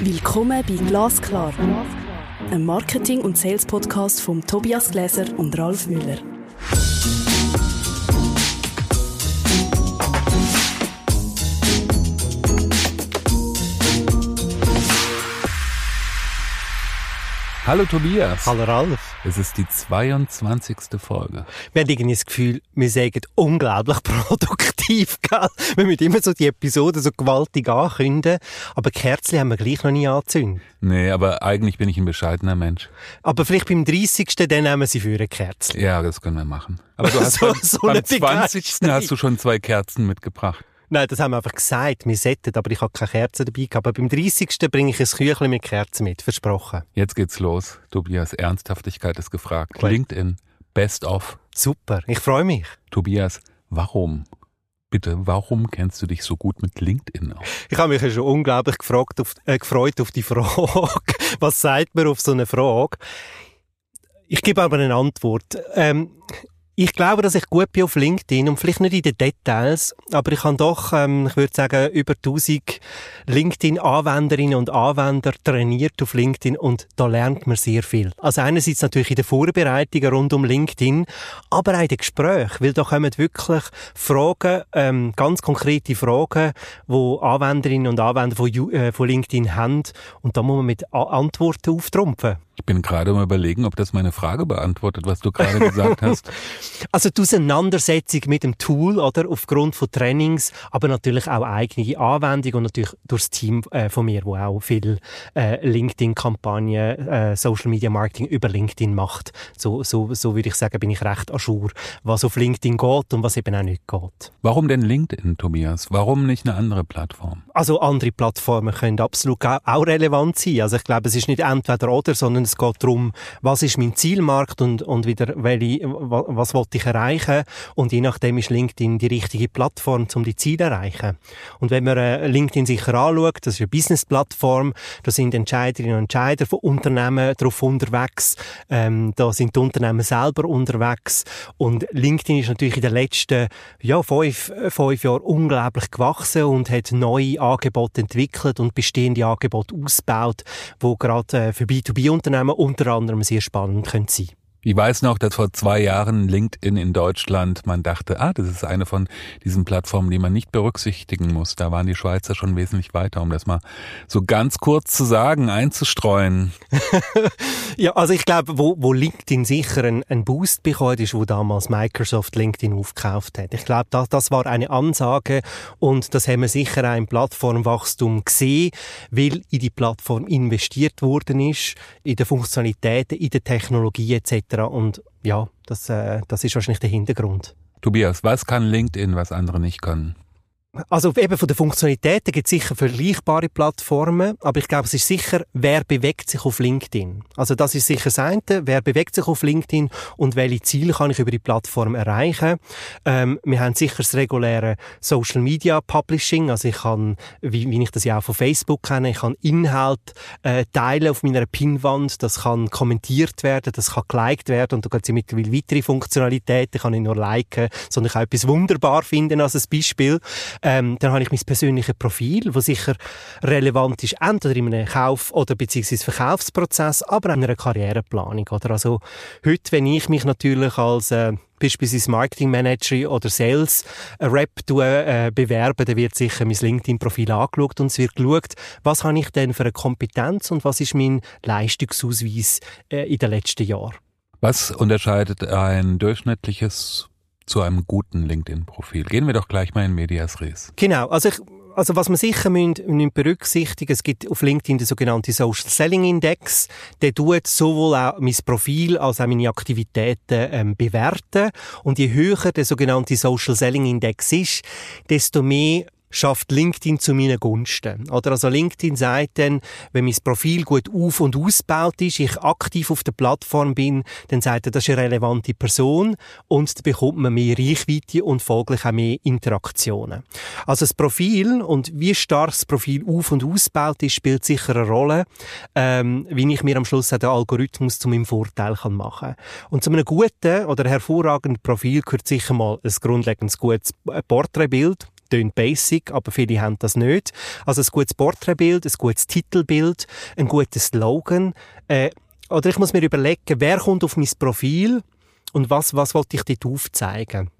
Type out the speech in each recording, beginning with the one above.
Willkommen bei Glasklar, einem Marketing- und Sales-Podcast von Tobias Gläser und Ralf Müller. Hallo Tobias. Hallo Ralf. Es ist die 22. Folge. Wir haben irgendwie das Gefühl, wir sagen unglaublich produktiv, gell? Wir müssen immer so die Episoden so gewaltig ankündigen, aber Kerzen haben wir gleich noch nie angezündet. Nee, aber eigentlich bin ich ein bescheidener Mensch. Aber vielleicht beim 30. dann nehmen sie für eine Kerze. Ja, das können wir machen. Aber du hast So- beim, so beim eine 20. Begeisterung. hast du schon zwei Kerzen mitgebracht. Nein, das haben wir einfach gesagt, wir sollten, aber ich habe keine Kerzen dabei gehabt. Aber beim 30. bringe ich ein Küchlein mit Kerzen mit, versprochen. Jetzt geht's los. Tobias, Ernsthaftigkeit ist gefragt. Gut. LinkedIn, Best of. Super, ich freue mich. Tobias, warum? Bitte, warum kennst du dich so gut mit LinkedIn aus? Ich habe mich ja schon unglaublich gefragt auf, äh, gefreut auf die Frage. Was sagt man auf so eine Frage? Ich gebe aber eine Antwort. Ähm, ich glaube, dass ich gut bin auf LinkedIn und vielleicht nicht in den Details, aber ich habe doch, ähm, ich würde sagen, über 1000 LinkedIn-Anwenderinnen und Anwender trainiert auf LinkedIn und da lernt man sehr viel. Also einerseits natürlich in den Vorbereitungen rund um LinkedIn, aber auch in den Gesprächen, weil da kommen wirklich Fragen, ähm, ganz konkrete Fragen, wo Anwenderinnen und Anwender von, äh, von LinkedIn haben und da muss man mit Antworten auftrumpfen. Ich bin gerade mal überlegen, ob das meine Frage beantwortet, was du gerade gesagt hast. Also die Auseinandersetzung mit dem Tool, oder, aufgrund von Trainings, aber natürlich auch eigene Anwendung und natürlich durch das Team äh, von mir, wo auch viel äh, LinkedIn-Kampagnen, äh, Social Media Marketing über LinkedIn macht. So, so, so würde ich sagen, bin ich recht ajour, was auf LinkedIn geht und was eben auch nicht geht. Warum denn LinkedIn, Tobias? Warum nicht eine andere Plattform? Also andere Plattformen können absolut au- auch relevant sein. Also ich glaube, es ist nicht entweder oder, sondern es geht darum, was ist mein Zielmarkt und, und wieder, welche, wa- was wollte ich erreichen und je nachdem ist LinkedIn die richtige Plattform, um die Ziele zu erreichen. Und wenn man äh, LinkedIn sicher anschaut, das ist eine Business-Plattform, da sind Entscheiderinnen und Entscheider von Unternehmen drauf unterwegs, ähm, da sind die Unternehmen selber unterwegs und LinkedIn ist natürlich in den letzten ja, fünf, fünf Jahren unglaublich gewachsen und hat neue Angebote entwickelt und bestehende Angebote ausgebaut, wo gerade äh, für B2B-Unternehmen unter anderem sehr spannend können sein Ich weiß noch, dass vor zwei Jahren LinkedIn in Deutschland, man dachte, ah, das ist eine von diesen Plattformen, die man nicht berücksichtigen muss. Da waren die Schweizer schon wesentlich weiter, um das mal so ganz kurz zu sagen, einzustreuen. Ja, also ich glaube, wo, wo LinkedIn sicher einen, einen Boost bekommen hat, ist, wo damals Microsoft LinkedIn aufgekauft hat. Ich glaube, das, das war eine Ansage und das haben wir sicher auch im Plattformwachstum gesehen, weil in die Plattform investiert worden ist, in die Funktionalitäten, in die Technologie etc. Und ja, das, äh, das ist wahrscheinlich der Hintergrund. Tobias, was kann LinkedIn, was andere nicht können? Also eben von den Funktionalitäten gibt es sicher vergleichbare Plattformen, aber ich glaube, es ist sicher, wer bewegt sich auf LinkedIn. Also das ist sicher das eine, wer bewegt sich auf LinkedIn und welche Ziele kann ich über die Plattform erreichen. Ähm, wir haben sicher das reguläre Social Media Publishing, also ich kann, wie, wie ich das ja auch von Facebook kenne, ich kann Inhalt äh, teilen auf meiner Pinwand, das kann kommentiert werden, das kann geliked werden und da gibt es mittlerweile weitere Funktionalitäten, ich kann nicht nur liken, sondern ich kann etwas wunderbar finden als ein Beispiel. Ähm, dann habe ich mein persönliches Profil, das sicher relevant ist, entweder in einem Kauf- oder beziehungsweise Verkaufsprozess, aber auch in einer Karriereplanung. Oder? Also heute, wenn ich mich natürlich als äh, beispielsweise Marketing Manager oder Sales Rep äh, bewerben, dann wird sicher mein LinkedIn-Profil angeschaut und es wird geschaut, was habe ich denn für eine Kompetenz und was ist mein Leistungsausweis äh, in den letzten Jahren. Was unterscheidet ein durchschnittliches zu einem guten LinkedIn-Profil? Gehen wir doch gleich mal in Medias Res. Genau, also ich, also was man sicher müssen, müssen berücksichtigen, es gibt auf LinkedIn den sogenannten Social Selling Index, der tut sowohl auch mein Profil als auch meine Aktivitäten ähm, bewerten und je höher der sogenannte Social Selling Index ist, desto mehr schafft LinkedIn zu meinen Gunsten. Oder also LinkedIn sagt dann, wenn mein Profil gut auf- und ausgebaut ist, ich aktiv auf der Plattform bin, dann sagt er, das ist eine relevante Person und dann bekommt man mehr Reichweite und folglich auch mehr Interaktionen. Also das Profil und wie stark das Profil auf- und ausgebaut ist, spielt sicher eine Rolle, ähm, wie ich mir am Schluss auch den Algorithmus zu meinem Vorteil kann machen Und zu einem guten oder hervorragenden Profil gehört sicher mal ein grundlegendes gutes Porträtbild, tönt basic, aber viele haben das nicht. Also ein gutes Porträtbild, ein gutes Titelbild, ein guter Slogan. Äh, oder ich muss mir überlegen, wer kommt auf mein Profil und was, was wollte ich dort aufzeigen.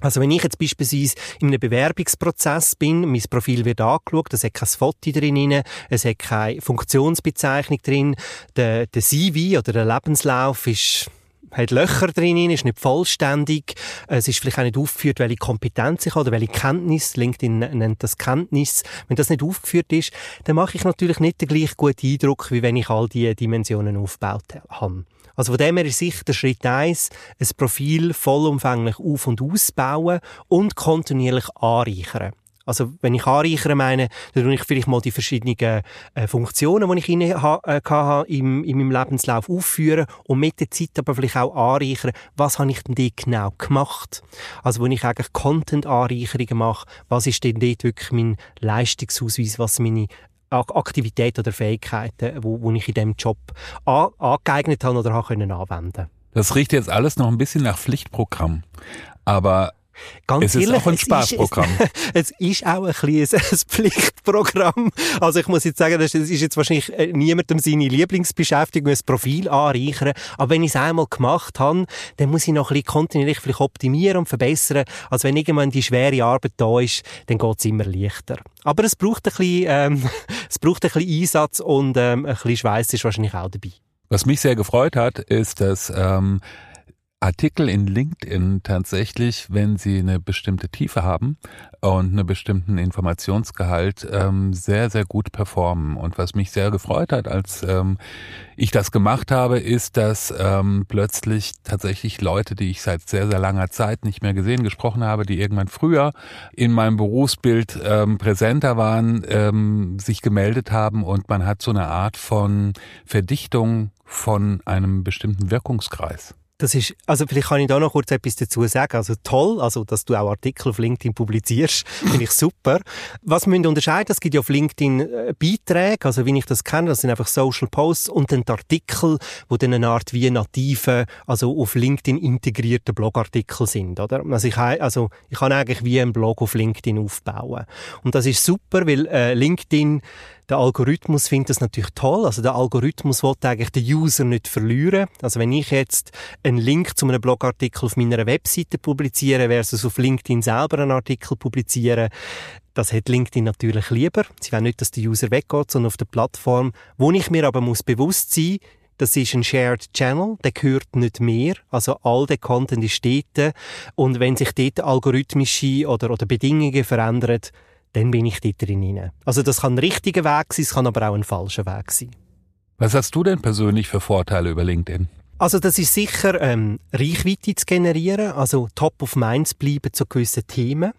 Also wenn ich jetzt beispielsweise in einem Bewerbungsprozess bin, mein Profil wird angeschaut, es hat kein Foto drin, es hat keine Funktionsbezeichnung drin, der, der CV oder der Lebenslauf ist hat Löcher drin, ist nicht vollständig, es ist vielleicht auch nicht aufgeführt, welche Kompetenz ich habe oder welche Kenntnis, LinkedIn nennt das Kenntnis. Wenn das nicht aufgeführt ist, dann mache ich natürlich nicht den gleich guten Eindruck, wie wenn ich all diese Dimensionen aufgebaut habe. Also von dem her ist sicher der Schritt eins, ein Profil vollumfänglich auf- und ausbauen und kontinuierlich anreichern. Also, wenn ich anreichere meine, dann tue ich vielleicht mal die verschiedenen äh, Funktionen, die ich in, ha, äh, hatte, im, in meinem Lebenslauf aufführen und mit der Zeit aber vielleicht auch anreichern, was habe ich denn dort genau gemacht? Also, wenn ich eigentlich Content-Anreicherungen mache, was ist denn dort wirklich mein Leistungsausweis, was meine Aktivitäten oder Fähigkeiten, wo, wo ich in diesem Job an, angeeignet habe oder habe können anwenden. Das riecht jetzt alles noch ein bisschen nach Pflichtprogramm. Aber Ganz es ist auch ein Spaßprogramm. Es, es, ist auch ein bisschen ein Pflichtprogramm. Also ich muss jetzt sagen, das ist jetzt wahrscheinlich äh, niemandem seine Lieblingsbeschäftigung, ein Profil anreichern. Aber wenn ich es einmal gemacht habe, dann muss ich noch ein bisschen kontinuierlich vielleicht optimieren und verbessern. Also wenn irgendwann die schwere Arbeit da ist, dann geht es immer leichter. Aber es braucht ein bisschen, ähm, es braucht ein bisschen Einsatz und ähm, ein bisschen Schweiß ist wahrscheinlich auch dabei. Was mich sehr gefreut hat, ist, dass ähm, Artikel in LinkedIn tatsächlich, wenn sie eine bestimmte Tiefe haben und einen bestimmten Informationsgehalt, ähm, sehr, sehr gut performen. Und was mich sehr gefreut hat, als ähm, ich das gemacht habe, ist, dass ähm, plötzlich tatsächlich Leute, die ich seit sehr, sehr langer Zeit nicht mehr gesehen, gesprochen habe, die irgendwann früher in meinem Berufsbild ähm, präsenter waren, ähm, sich gemeldet haben und man hat so eine Art von Verdichtung von einem bestimmten Wirkungskreis. Das ist, also vielleicht kann ich da noch kurz etwas dazu sagen. Also toll, also dass du auch Artikel auf LinkedIn publizierst, finde ich super. Was wir unterscheiden, es gibt ja auf LinkedIn äh, Beiträge, also wie ich das kenne, das sind einfach Social Posts und dann die Artikel, wo dann eine Art wie native, also auf LinkedIn integrierte Blogartikel sind, oder? Also ich, also ich kann eigentlich wie einen Blog auf LinkedIn aufbauen. Und das ist super, weil äh, LinkedIn der Algorithmus findet das natürlich toll. Also der Algorithmus will eigentlich den User nicht verlieren. Also wenn ich jetzt einen Link zu einem Blogartikel auf meiner Webseite publiziere versus auf LinkedIn selber einen Artikel publiziere, das hat LinkedIn natürlich lieber. Sie wollen nicht, dass der User weggeht, sondern auf der Plattform, wo ich mir aber muss bewusst sein das ist ein Shared Channel, der gehört nicht mehr. Also all der Content ist dort. Und wenn sich dort algorithmische oder, oder Bedingungen verändern, dann bin ich dort drin. Also das kann ein richtiger Weg sein, es kann aber auch ein falscher Weg sein. Was hast du denn persönlich für Vorteile über LinkedIn? Also das ist sicher ähm, Reichweite zu generieren, also top of mind zu bleiben zu gewissen Themen.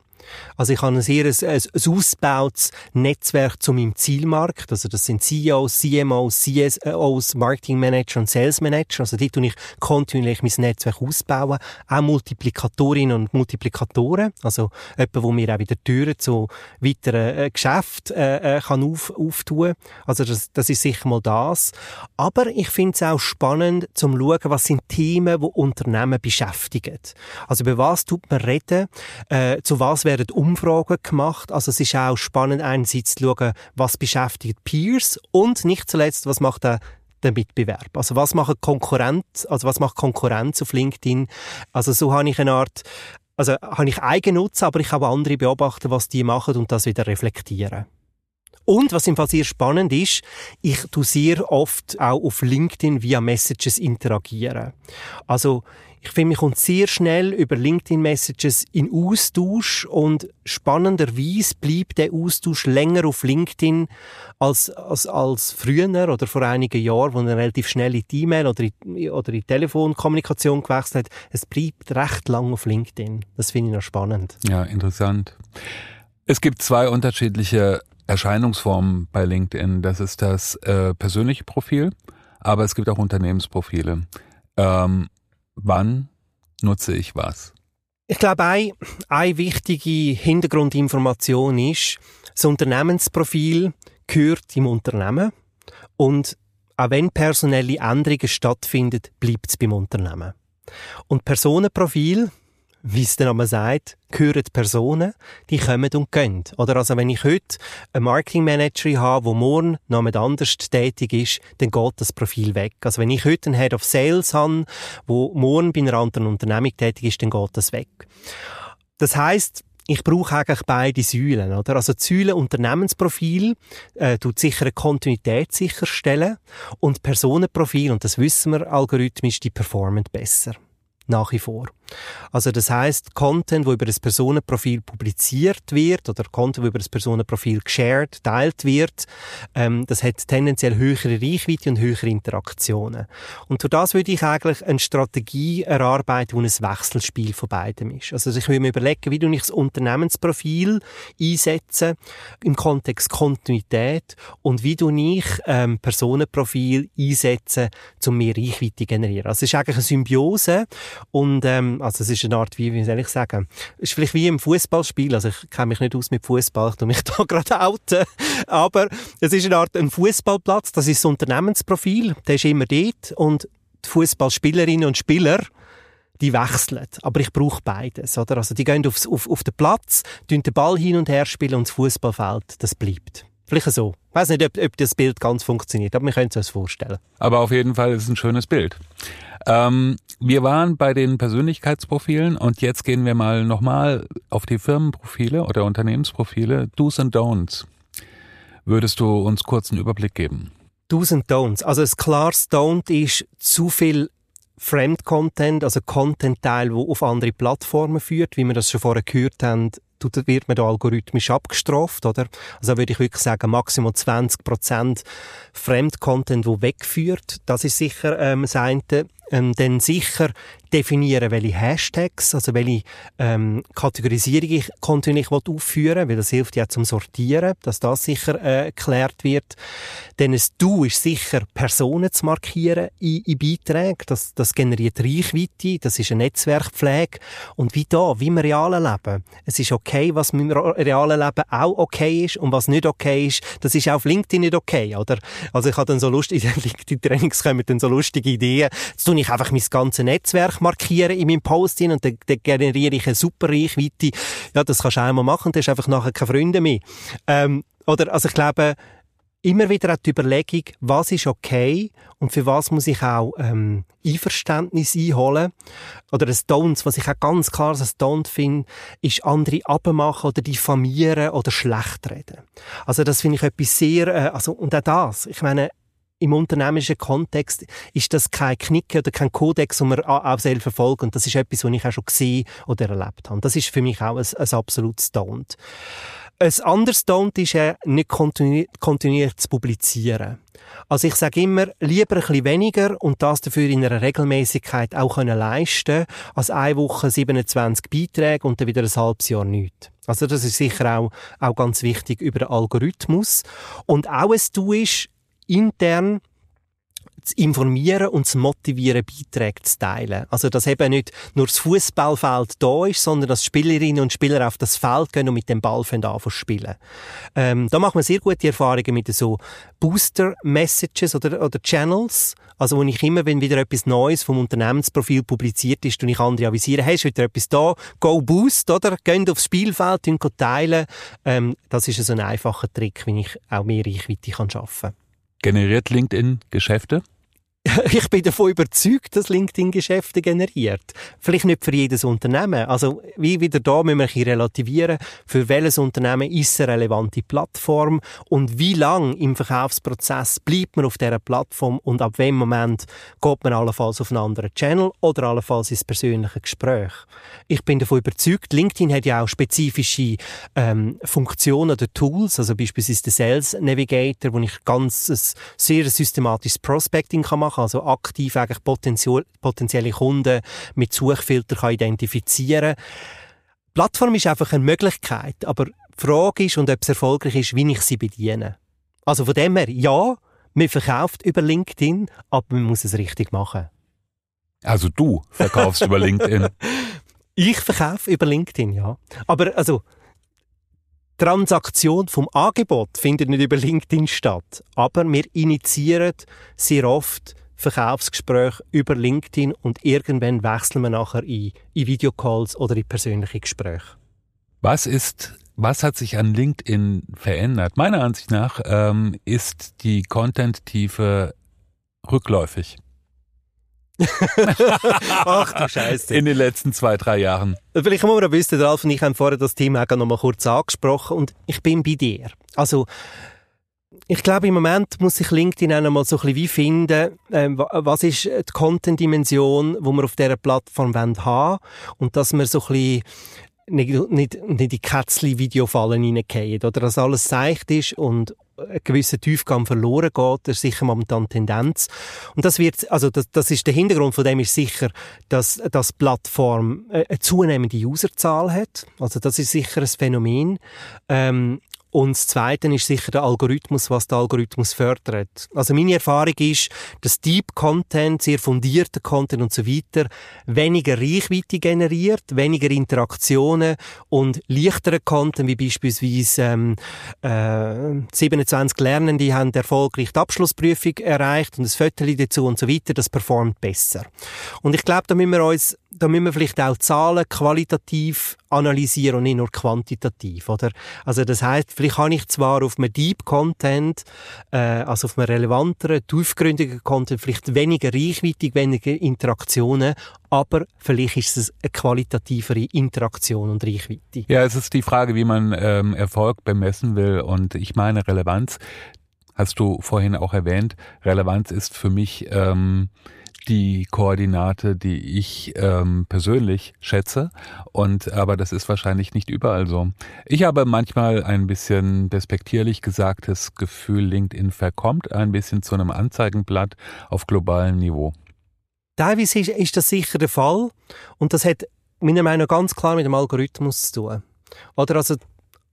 Also ich habe ein sehr ein, ein ausgebautes Netzwerk zu meinem Zielmarkt. Also das sind CEOs, CMOs, CSOs, Marketing Manager und Sales Manager. Also dort tue ich kontinuierlich mein Netzwerk ausbauen. Auch Multiplikatorinnen und Multiplikatoren. Also jemand, wo mir auch wieder Türen zu weiteren äh, Geschäften äh, äh, kann auf, auftun. Also das, das ist sicher mal das. Aber ich finde es auch spannend, zum schauen, was sind Themen, die Unternehmen beschäftigen. Also über was tut man reden, äh, zu was werden Umfragen gemacht. Also es ist auch spannend, einerseits zu schauen, was beschäftigt Peers und nicht zuletzt, was macht der der Mitbewerb. Also was macht Konkurrenz, also was macht Konkurrenz auf LinkedIn? Also so habe ich eine Art, also habe ich Eigennutz, aber ich habe andere beobachten, was die machen und das wieder reflektieren. Und was im Fall sehr spannend ist, ich tu sehr oft auch auf LinkedIn via Messages interagieren. Also ich finde, man kommt sehr schnell über LinkedIn-Messages in Austausch und spannenderweise bleibt der Austausch länger auf LinkedIn als, als, als früher oder vor einigen Jahren, wo man relativ schnell in die E-Mail oder in, oder in die Telefonkommunikation gewechselt hat. Es bleibt recht lang auf LinkedIn. Das finde ich noch spannend. Ja, interessant. Es gibt zwei unterschiedliche Erscheinungsformen bei LinkedIn. Das ist das äh, persönliche Profil, aber es gibt auch Unternehmensprofile. Ähm, wann nutze ich was? Ich glaube, eine, eine wichtige Hintergrundinformation ist, das Unternehmensprofil gehört im Unternehmen und auch wenn personelle Änderungen stattfinden, bleibt es beim Unternehmen. Und Personenprofil wie es der Name sagt, gehören Personen, die kommen und gehen. Oder also wenn ich heute einen Marketingmanager habe, der morgen mit anders tätig ist, dann geht das Profil weg. Also wenn ich heute einen Head of Sales habe, der morgen bei einer anderen Unternehmung tätig ist, dann geht das weg. Das heißt, ich brauche eigentlich beide Säulen, oder? Also die Säule Unternehmensprofil äh, tut sicher eine Kontinuität sicherstellen und Personenprofil, und das wissen wir algorithmisch, die performen besser nach wie vor. Also das heißt, Content, wo über das Personenprofil publiziert wird oder Content, wo über das Personenprofil geshared, teilt wird, ähm, das hat tendenziell höhere Reichweite und höhere Interaktionen. Und für das würde ich eigentlich eine Strategie erarbeiten, wo ein Wechselspiel von beidem ist. Also ich würde mir überlegen, wie du ich das Unternehmensprofil einsetze im Kontext Kontinuität und wie du ich ähm, Personenprofil einsetze, um mehr Reichweite zu generieren. Also es ist eigentlich eine Symbiose und ähm, also es ist eine Art, wie, wie soll ich sagen, es ist vielleicht wie im Fußballspiel. Also ich kenne mich nicht aus mit Fußball, ich tue mich da gerade outen. Aber es ist eine Art ein Fußballplatz. Das ist das Unternehmensprofil. Der ist immer dort und die Fußballspielerinnen und Spieler die wechseln. Aber ich brauche beides, oder? Also die gehen aufs, auf, auf den Platz, den Ball hin und her spielen und das Fußballfeld, das bleibt. Vielleicht so. Ich weiß nicht, ob, ob das Bild ganz funktioniert, aber wir können es uns vorstellen. Aber auf jeden Fall ist es ein schönes Bild. Ähm, wir waren bei den Persönlichkeitsprofilen und jetzt gehen wir mal nochmal auf die Firmenprofile oder Unternehmensprofile. Do's and Don'ts. Würdest du uns kurz einen Überblick geben? Do's and Don'ts. Also ein klares Don't ist zu viel Fremdcontent, also Content-Teil, der auf andere Plattformen führt, wie wir das schon vorher gehört haben, wird man da algorithmisch abgestraft, oder? Also würde ich wirklich sagen, maximal 20 Fremdcontent, wo wegführt. Das ist sicher ähm, das eine. Ähm, dann sicher definieren, welche Hashtags, also welche ähm, Kategorisierung ich kontinuierlich aufführen weil das hilft ja zum Sortieren, dass das sicher äh, geklärt wird. Denn es Du ist sicher, Personen zu markieren in, in Beiträgen. Das, das generiert Reichweite, das ist eine Netzwerkpflege. Und wie da, wie im realen Leben. Es ist okay, was im realen Leben auch okay ist und was nicht okay ist, das ist auch auf LinkedIn nicht okay, oder? Also ich habe dann so lustig, in den LinkedIn-Trainings kommen dann so lustige Ideen. Jetzt tue ich einfach mein ganzes Netzwerk markieren in meinem Post und dann, dann generiere ich eine super Reichweite. Ja, das kannst du einmal machen, dann hast einfach nachher keine Freunde mehr. Ähm, oder, also ich glaube, immer wieder auch die Überlegung, was ist okay und für was muss ich auch ähm, Einverständnis einholen. Oder ein Don't, was ich auch ganz klar als Don't finde, ist andere abmachen oder diffamieren oder schlecht reden. Also das finde ich etwas sehr, äh, also und auch das, ich meine, im unternehmerischen Kontext ist das kein Knicke oder kein Kodex, den man auch selber verfolgt. Und das ist etwas, was ich auch schon gesehen oder erlebt habe. Das ist für mich auch ein, ein absolutes Don't. Ein anderes Don't ist ja, nicht kontinu kontinuierlich zu publizieren. Also ich sage immer, lieber ein bisschen weniger und das dafür in einer Regelmäßigkeit auch können leisten, als eine Woche 27 Beiträge und dann wieder ein halbes Jahr nichts. Also das ist sicher auch, auch ganz wichtig über den Algorithmus. Und auch ein Du ist intern zu informieren und zu motivieren, Beiträge zu teilen. Also, dass eben nicht nur das Fußballfeld da ist, sondern dass Spielerinnen und Spieler auf das Feld gehen und mit dem Ball anfangen zu spielen. Ähm, da machen wir sehr gute Erfahrungen mit so Booster-Messages oder, oder Channels. Also, wo ich immer, wenn wieder etwas Neues vom Unternehmensprofil publiziert ist, und ich andere avisiere, hey, ist wieder etwas da, go boost, oder? Geht aufs Spielfeld, teilen. Ähm, das ist so ein einfacher Trick, wie ich auch mehr Reichweite kann schaffen kann. Generiert LinkedIn Geschäfte? ich bin davon überzeugt, dass LinkedIn Geschäfte generiert. Vielleicht nicht für jedes Unternehmen. Also, wie wieder da müssen wir ein relativieren, für welches Unternehmen ist eine relevante Plattform und wie lang im Verkaufsprozess bleibt man auf dieser Plattform und ab welchem Moment geht man allenfalls auf einen anderen Channel oder allenfalls ins persönliche Gespräch. Ich bin davon überzeugt, LinkedIn hat ja auch spezifische ähm, Funktionen oder Tools, also beispielsweise den Sales Navigator, wo ich ganz ein sehr systematisches Prospecting kann machen also aktiv eigentlich potenzielle Kunden mit Suchfilter kann identifizieren Die Plattform ist einfach eine Möglichkeit, aber die Frage ist, und ob es erfolgreich ist, wie ich sie bediene. Also von dem her, ja, man verkauft über LinkedIn, aber man muss es richtig machen. Also du verkaufst über LinkedIn? Ich verkaufe über LinkedIn, ja. Aber also, Transaktion vom Angebot findet nicht über LinkedIn statt. Aber wir initiieren sehr oft Verkaufsgespräche über LinkedIn und irgendwann wechseln wir nachher in, in Videocalls oder in persönliche Gespräche. Was ist was hat sich an LinkedIn verändert? Meiner Ansicht nach ähm, ist die Content-Tiefe rückläufig. Ach du Scheiße. In den letzten zwei, drei Jahren. Vielleicht muss man wissen, Ralf und ich haben vorher das Thema auch noch mal kurz angesprochen und ich bin bei dir. Also, ich glaube, im Moment muss sich LinkedIn auch mal so ein bisschen wie finden, äh, was ist die Content-Dimension, die wir auf dieser Plattform haben wollen und dass wir so ein bisschen nicht, nicht, nicht in die Kätzli-Videofallen reingehen, oder dass alles seicht ist und ein gewisser Tiefgang verloren geht, das ist sicher momentan die Tendenz. Und das wird, also das, das ist der Hintergrund von dem ist sicher, dass das Plattform eine zunehmende Userzahl hat. Also das ist sicher ein Phänomen. Ähm, und das Zweite ist sicher der Algorithmus, was der Algorithmus fördert. Also meine Erfahrung ist, dass Deep Content, sehr fundierter Content und so weiter, weniger Reichweite generiert, weniger Interaktionen und leichterer Content, wie beispielsweise ähm, äh, 27 Lernende haben erfolgreich die Abschlussprüfung erreicht und das Foto dazu und so weiter, das performt besser. Und ich glaube, da müssen wir uns da müssen wir vielleicht auch Zahlen qualitativ analysieren und nicht nur quantitativ, oder? Also das heißt, vielleicht habe ich zwar auf einem Deep Content, äh, also auf einem relevanteren, tiefgründigen Content vielleicht weniger Reichweite, weniger Interaktionen, aber vielleicht ist es eine qualitativere Interaktion und Reichweite. Ja, es ist die Frage, wie man ähm, Erfolg bemessen will und ich meine Relevanz, hast du vorhin auch erwähnt, Relevanz ist für mich ähm, die Koordinate, die ich ähm, persönlich schätze. Und aber das ist wahrscheinlich nicht überall so. Ich habe manchmal ein bisschen despektierlich gesagtes Gefühl, LinkedIn verkommt ein bisschen zu einem Anzeigenblatt auf globalem Niveau. Teilweise ist, ist das sicher der Fall. Und das hat meiner Meinung nach ganz klar mit dem Algorithmus zu tun. Oder also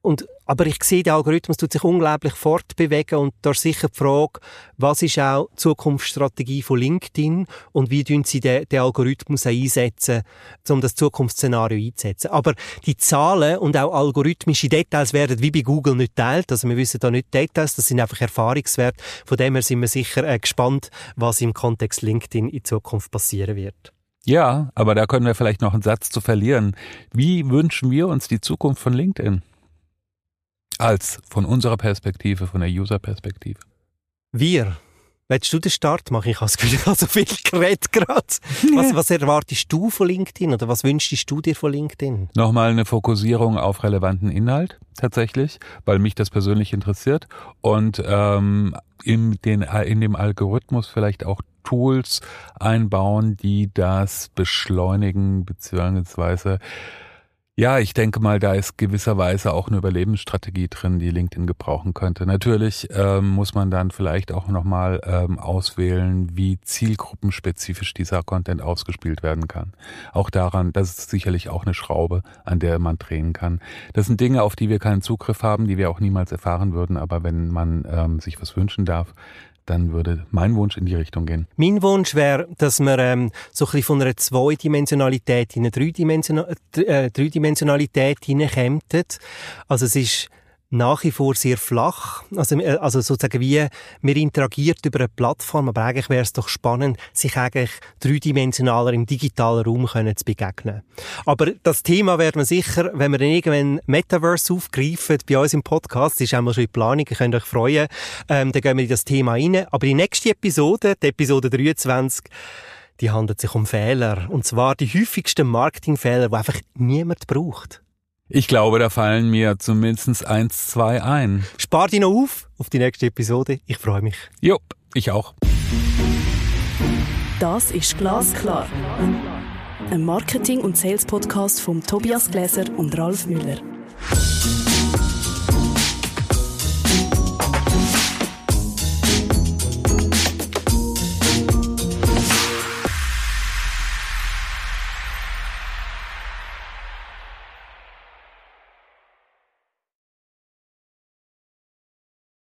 und, aber ich sehe, der Algorithmus tut sich unglaublich fortbewegen und da ist sicher die Frage, was ist auch die Zukunftsstrategie von LinkedIn und wie tun sie den, den Algorithmus einsetzen, um das Zukunftsszenario einzusetzen. Aber die Zahlen und auch algorithmische Details werden wie bei Google nicht teilt. Also wir wissen da nicht Details, das sind einfach Erfahrungswerte. Von dem her sind wir sicher äh, gespannt, was im Kontext LinkedIn in Zukunft passieren wird. Ja, aber da können wir vielleicht noch einen Satz zu verlieren. Wie wünschen wir uns die Zukunft von LinkedIn? Als von unserer Perspektive, von der User-Perspektive. Wir. Willst du den Start machen? Ich habe das Gefühl, ich habe so viel geredet gerade. Was, was erwartest du von LinkedIn oder was wünschst du dir von LinkedIn? Nochmal eine Fokussierung auf relevanten Inhalt tatsächlich, weil mich das persönlich interessiert und ähm, in, den, in dem Algorithmus vielleicht auch Tools einbauen, die das beschleunigen beziehungsweise ja, ich denke mal, da ist gewisserweise auch eine Überlebensstrategie drin, die LinkedIn gebrauchen könnte. Natürlich ähm, muss man dann vielleicht auch nochmal ähm, auswählen, wie zielgruppenspezifisch dieser Content ausgespielt werden kann. Auch daran, das ist sicherlich auch eine Schraube, an der man drehen kann. Das sind Dinge, auf die wir keinen Zugriff haben, die wir auch niemals erfahren würden, aber wenn man ähm, sich was wünschen darf, dann würde mein Wunsch in die Richtung gehen. Mein Wunsch wäre, dass wir ähm, so ein bisschen von einer Zweidimensionalität in eine Dreidimensionalität, äh, Dreidimensionalität hineinkämen. Also es ist nach wie vor sehr flach. Also, äh, also sozusagen wie, man interagiert über eine Plattform, aber eigentlich wäre es doch spannend, sich eigentlich dreidimensionaler im digitalen Raum können zu begegnen. Aber das Thema werden wir sicher, wenn wir dann irgendwann Metaverse aufgreifen, bei uns im Podcast, ist einmal schon in Planung, ihr könnt euch freuen, ähm, dann gehen wir in das Thema rein. Aber die nächste Episode, die Episode 23, die handelt sich um Fehler. Und zwar die häufigsten Marketingfehler, die einfach niemand braucht. Ich glaube, da fallen mir zumindest eins, zwei ein. Spar dich noch auf auf die nächste Episode. Ich freue mich. Jo, ich auch. Das ist Glasklar. Ein Marketing- und Sales-Podcast von Tobias Gläser und Ralf Müller.